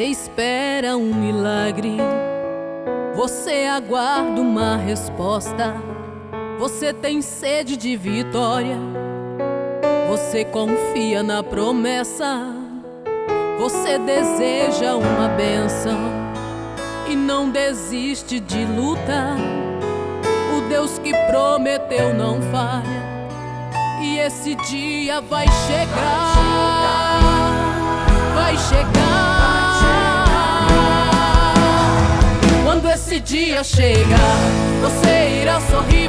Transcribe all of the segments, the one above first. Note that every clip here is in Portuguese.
Você espera um milagre, você aguarda uma resposta. Você tem sede de vitória, você confia na promessa. Você deseja uma benção e não desiste de lutar. O Deus que prometeu não falha, e esse dia vai chegar. esse dia chega, você irá sorrir.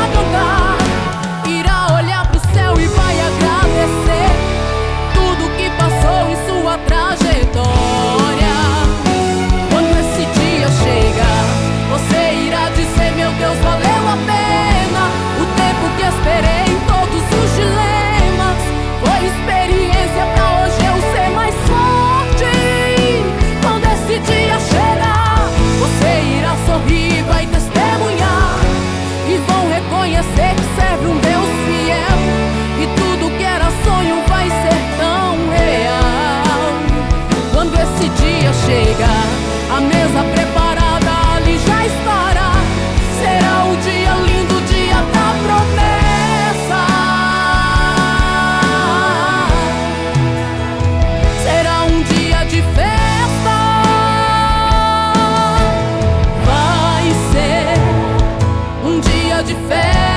fail.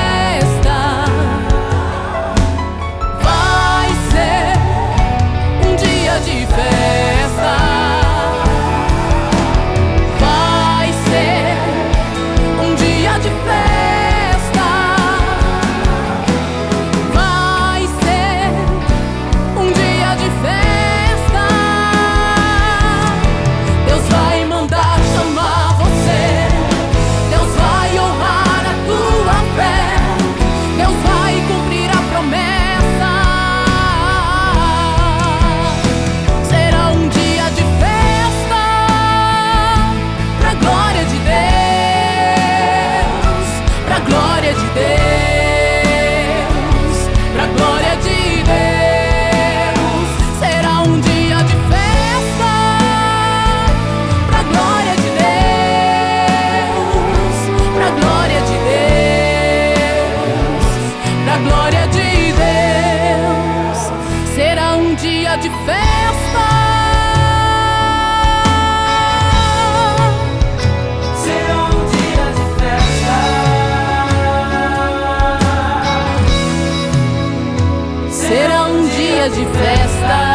Será um dia de festa. Será um dia de festa. Será um dia de festa.